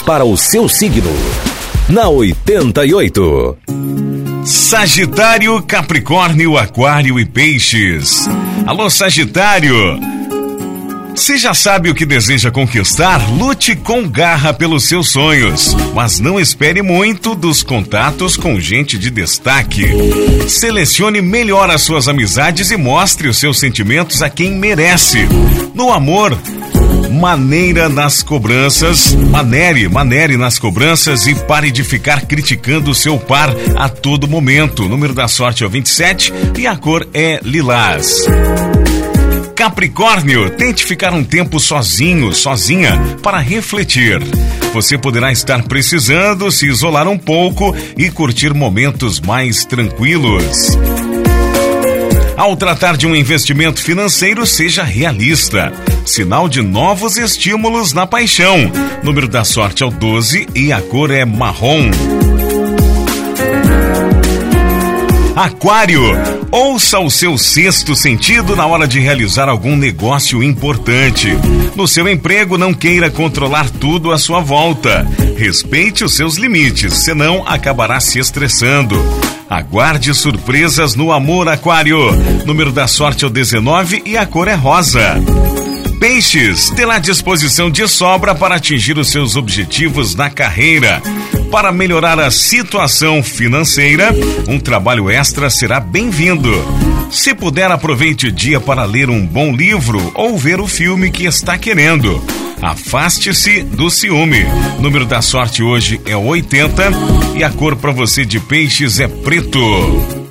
para o seu signo. Na 88. Sagitário, Capricórnio, Aquário e Peixes. Alô, Sagitário! Você já sabe o que deseja conquistar? Lute com garra pelos seus sonhos, mas não espere muito dos contatos com gente de destaque. Selecione melhor as suas amizades e mostre os seus sentimentos a quem merece. No amor, maneira nas cobranças, manere, manere nas cobranças e pare de ficar criticando o seu par a todo momento. O número da sorte é o 27 e a cor é lilás. Capricórnio, tente ficar um tempo sozinho, sozinha, para refletir. Você poderá estar precisando se isolar um pouco e curtir momentos mais tranquilos. Ao tratar de um investimento financeiro, seja realista. Sinal de novos estímulos na paixão. Número da sorte é o 12 e a cor é marrom. Aquário, ouça o seu sexto sentido na hora de realizar algum negócio importante. No seu emprego, não queira controlar tudo à sua volta. Respeite os seus limites, senão acabará se estressando. Aguarde surpresas no amor, Aquário. Número da sorte é o 19 e a cor é rosa. Peixes, terá disposição de sobra para atingir os seus objetivos na carreira. Para melhorar a situação financeira, um trabalho extra será bem-vindo. Se puder, aproveite o dia para ler um bom livro ou ver o filme que está querendo. Afaste-se do ciúme. Número da sorte hoje é 80 e a cor para você de peixes é preto.